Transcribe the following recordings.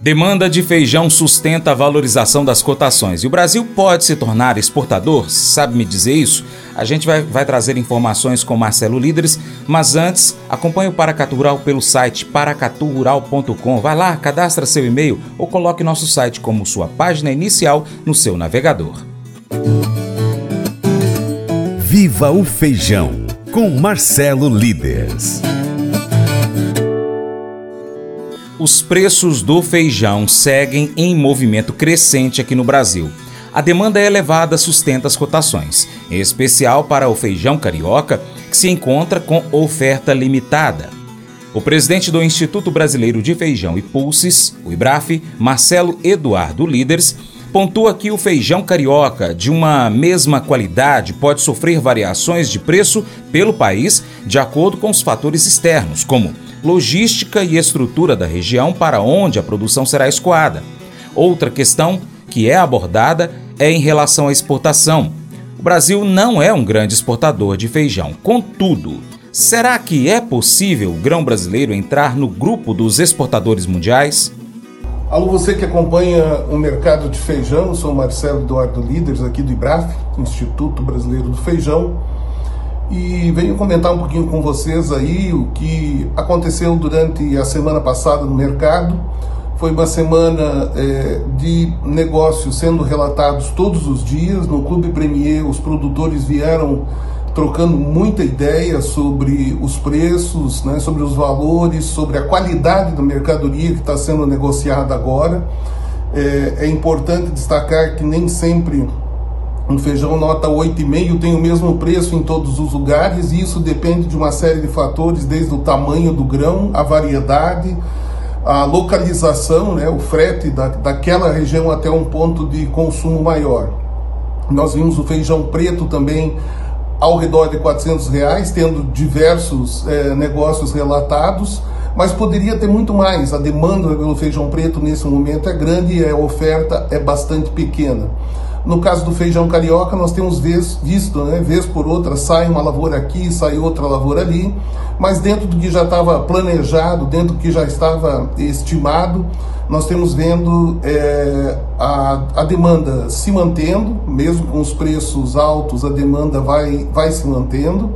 Demanda de feijão sustenta a valorização das cotações e o Brasil pode se tornar exportador? Sabe me dizer isso? A gente vai, vai trazer informações com Marcelo Líderes, mas antes, acompanhe o Paracatu Rural pelo site paracaturural.com. Vai lá, cadastra seu e-mail ou coloque nosso site como sua página inicial no seu navegador. Viva o Feijão, com Marcelo Líderes. Os preços do feijão seguem em movimento crescente aqui no Brasil. A demanda elevada sustenta as cotações, em especial para o feijão carioca, que se encontra com oferta limitada. O presidente do Instituto Brasileiro de Feijão e Pulses, o IBRAF, Marcelo Eduardo Líderes, pontua que o feijão carioca de uma mesma qualidade pode sofrer variações de preço pelo país de acordo com os fatores externos, como logística e estrutura da região para onde a produção será escoada. Outra questão que é abordada é em relação à exportação. O Brasil não é um grande exportador de feijão. Contudo, será que é possível o grão brasileiro entrar no grupo dos exportadores mundiais? Alô, você que acompanha o mercado de feijão, sou Marcelo Eduardo Líderes aqui do IBRAF, Instituto Brasileiro do Feijão e venho comentar um pouquinho com vocês aí o que aconteceu durante a semana passada no mercado. Foi uma semana é, de negócios sendo relatados todos os dias. No Clube Premier, os produtores vieram trocando muita ideia sobre os preços, né, sobre os valores, sobre a qualidade da mercadoria que está sendo negociada agora. É, é importante destacar que nem sempre um feijão nota 8,5 tem o mesmo preço em todos os lugares e isso depende de uma série de fatores, desde o tamanho do grão, a variedade, a localização, né, o frete da, daquela região até um ponto de consumo maior. Nós vimos o feijão preto também ao redor de 400 reais, tendo diversos é, negócios relatados, mas poderia ter muito mais. A demanda pelo feijão preto nesse momento é grande e a oferta é bastante pequena. No caso do feijão carioca, nós temos vez, visto, né, vez por outra, sai uma lavoura aqui, sai outra lavoura ali, mas dentro do que já estava planejado, dentro do que já estava estimado, nós temos vendo é, a, a demanda se mantendo, mesmo com os preços altos, a demanda vai, vai se mantendo,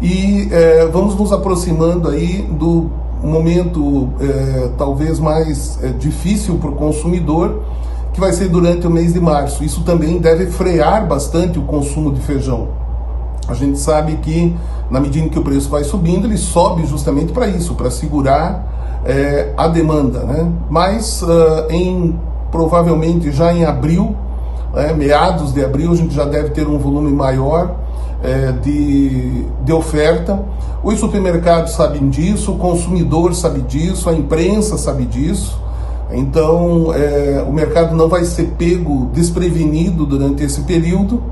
e é, vamos nos aproximando aí do momento é, talvez mais é, difícil para o consumidor, que vai ser durante o mês de março. Isso também deve frear bastante o consumo de feijão. A gente sabe que, na medida que o preço vai subindo, ele sobe justamente para isso, para segurar é, a demanda. Né? Mas, uh, em, provavelmente já em abril, é, meados de abril, a gente já deve ter um volume maior é, de, de oferta. Os supermercados sabem disso, o consumidor sabe disso, a imprensa sabe disso. Então, é, o mercado não vai ser pego desprevenido durante esse período.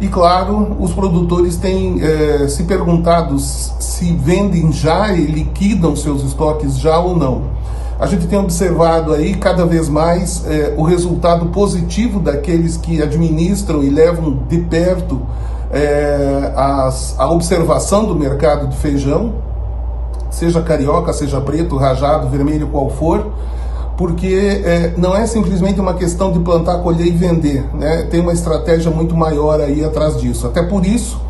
E claro, os produtores têm é, se perguntado se vendem já e liquidam seus estoques já ou não. A gente tem observado aí cada vez mais é, o resultado positivo daqueles que administram e levam de perto é, as, a observação do mercado de feijão, seja carioca, seja preto, rajado, vermelho, qual for porque é, não é simplesmente uma questão de plantar, colher e vender, né? tem uma estratégia muito maior aí atrás disso. Até por isso,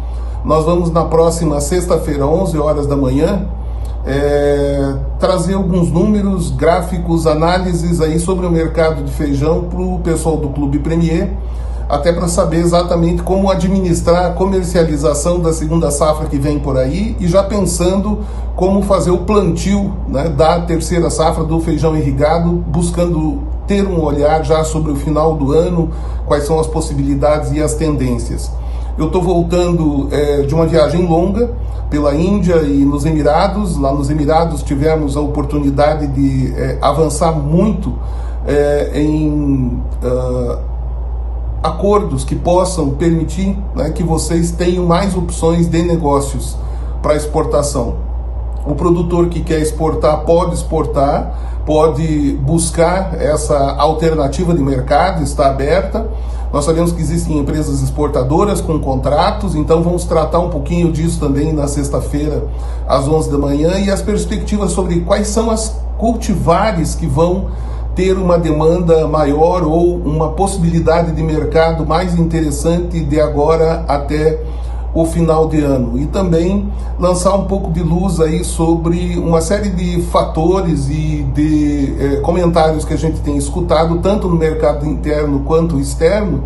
nós vamos na próxima sexta-feira, 11 horas da manhã, é, trazer alguns números, gráficos, análises aí sobre o mercado de feijão para o pessoal do Clube Premier até para saber exatamente como administrar a comercialização da segunda safra que vem por aí e já pensando como fazer o plantio né, da terceira safra do feijão irrigado, buscando ter um olhar já sobre o final do ano, quais são as possibilidades e as tendências. Eu estou voltando é, de uma viagem longa pela Índia e nos Emirados. Lá nos Emirados tivemos a oportunidade de é, avançar muito é, em uh, acordos que possam permitir né, que vocês tenham mais opções de negócios para exportação. O produtor que quer exportar pode exportar, pode buscar essa alternativa de mercado, está aberta. Nós sabemos que existem empresas exportadoras com contratos, então vamos tratar um pouquinho disso também na sexta-feira, às 11 da manhã, e as perspectivas sobre quais são as cultivares que vão ter uma demanda maior ou uma possibilidade de mercado mais interessante de agora até o final de ano e também lançar um pouco de luz aí sobre uma série de fatores e de eh, comentários que a gente tem escutado tanto no mercado interno quanto externo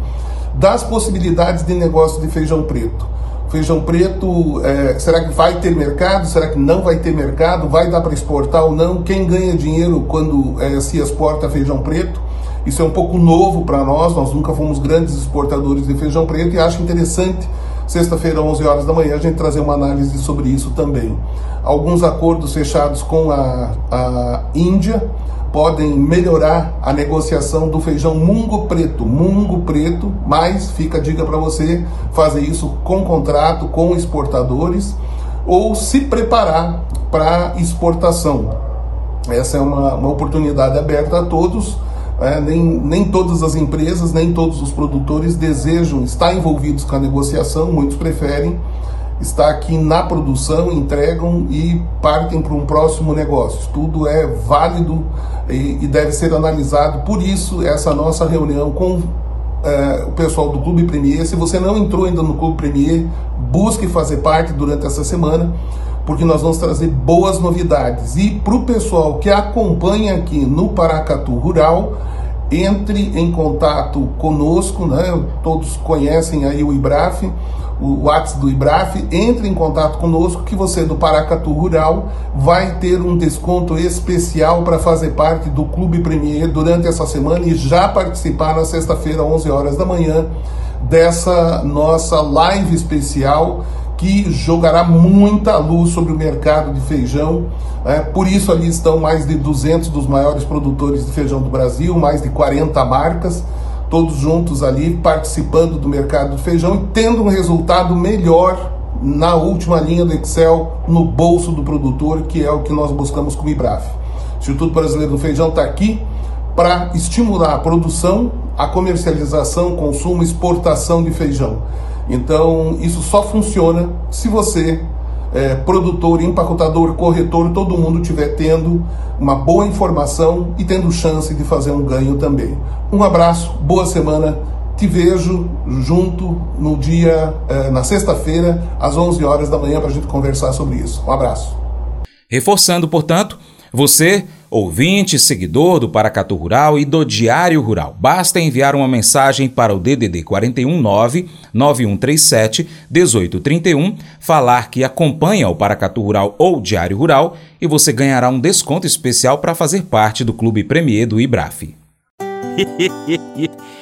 das possibilidades de negócio de feijão preto. Feijão preto, é, será que vai ter mercado? Será que não vai ter mercado? Vai dar para exportar ou não? Quem ganha dinheiro quando é, se exporta feijão preto? Isso é um pouco novo para nós, nós nunca fomos grandes exportadores de feijão preto e acho interessante, sexta-feira, 11 horas da manhã, a gente trazer uma análise sobre isso também. Alguns acordos fechados com a, a Índia, podem melhorar a negociação do feijão mungo preto, mungo preto, mas fica a dica para você fazer isso com contrato, com exportadores ou se preparar para exportação. Essa é uma, uma oportunidade aberta a todos. É, nem, nem todas as empresas, nem todos os produtores desejam estar envolvidos com a negociação, muitos preferem está aqui na produção, entregam e partem para um próximo negócio. Tudo é válido e, e deve ser analisado. Por isso, essa nossa reunião com é, o pessoal do Clube Premier. Se você não entrou ainda no Clube Premier, busque fazer parte durante essa semana, porque nós vamos trazer boas novidades. E para o pessoal que acompanha aqui no Paracatu Rural, entre em contato conosco, né? todos conhecem aí o IBRAF o WhatsApp do IBRAF, entre em contato conosco que você do Paracatu Rural vai ter um desconto especial para fazer parte do Clube Premier durante essa semana e já participar na sexta-feira, 11 horas da manhã, dessa nossa live especial que jogará muita luz sobre o mercado de feijão. É, por isso ali estão mais de 200 dos maiores produtores de feijão do Brasil, mais de 40 marcas todos juntos ali participando do mercado do feijão e tendo um resultado melhor na última linha do Excel no bolso do produtor, que é o que nós buscamos com o IBRAF. O Instituto Brasileiro do Feijão está aqui para estimular a produção, a comercialização, consumo, exportação de feijão. Então, isso só funciona se você é, produtor, empacotador, corretor, todo mundo estiver tendo uma boa informação e tendo chance de fazer um ganho também. Um abraço, boa semana. Te vejo junto no dia, é, na sexta-feira, às 11 horas da manhã, para a gente conversar sobre isso. Um abraço. Reforçando, portanto, você ouvinte, seguidor do Paracatu Rural e do Diário Rural. Basta enviar uma mensagem para o DDD 419 9137 1831, falar que acompanha o Paracatu Rural ou Diário Rural e você ganhará um desconto especial para fazer parte do Clube Premier do IBRAF.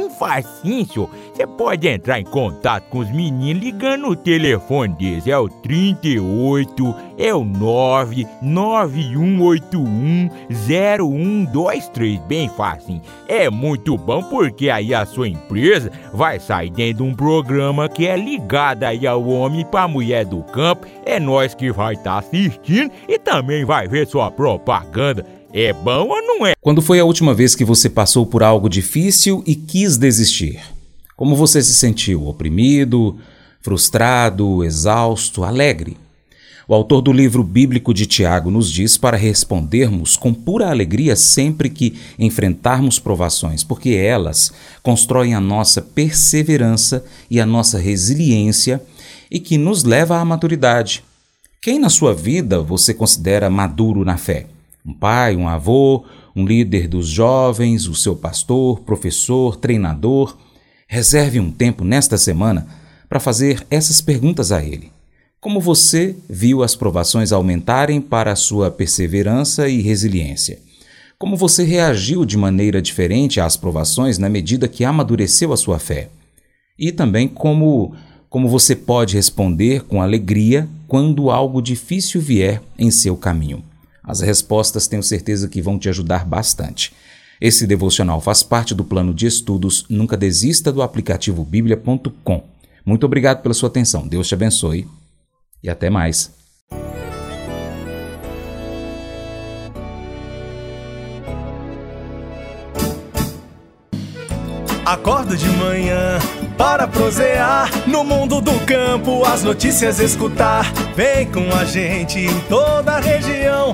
facinho, senhor. Você pode entrar em contato com os meninos ligando o telefone deles, é o 38, é o 991810123, bem fácil. É muito bom porque aí a sua empresa vai sair dentro de um programa que é ligado aí ao homem para mulher do campo. É nós que vai estar tá assistindo e também vai ver sua propaganda. É bom ou não é? Quando foi a última vez que você passou por algo difícil e quis desistir? Como você se sentiu? Oprimido, frustrado, exausto, alegre? O autor do livro bíblico de Tiago nos diz para respondermos com pura alegria sempre que enfrentarmos provações, porque elas constroem a nossa perseverança e a nossa resiliência e que nos leva à maturidade. Quem na sua vida você considera maduro na fé? Um pai, um avô, um líder dos jovens, o seu pastor, professor, treinador? Reserve um tempo nesta semana para fazer essas perguntas a ele. Como você viu as provações aumentarem para a sua perseverança e resiliência? Como você reagiu de maneira diferente às provações na medida que amadureceu a sua fé? E também como como você pode responder com alegria quando algo difícil vier em seu caminho. As respostas tenho certeza que vão te ajudar bastante. Esse devocional faz parte do plano de estudos Nunca Desista do aplicativo bíblia.com. Muito obrigado pela sua atenção. Deus te abençoe e até mais. Acordo de manhã para prosear no mundo do campo, as notícias escutar. Vem com a gente em toda a região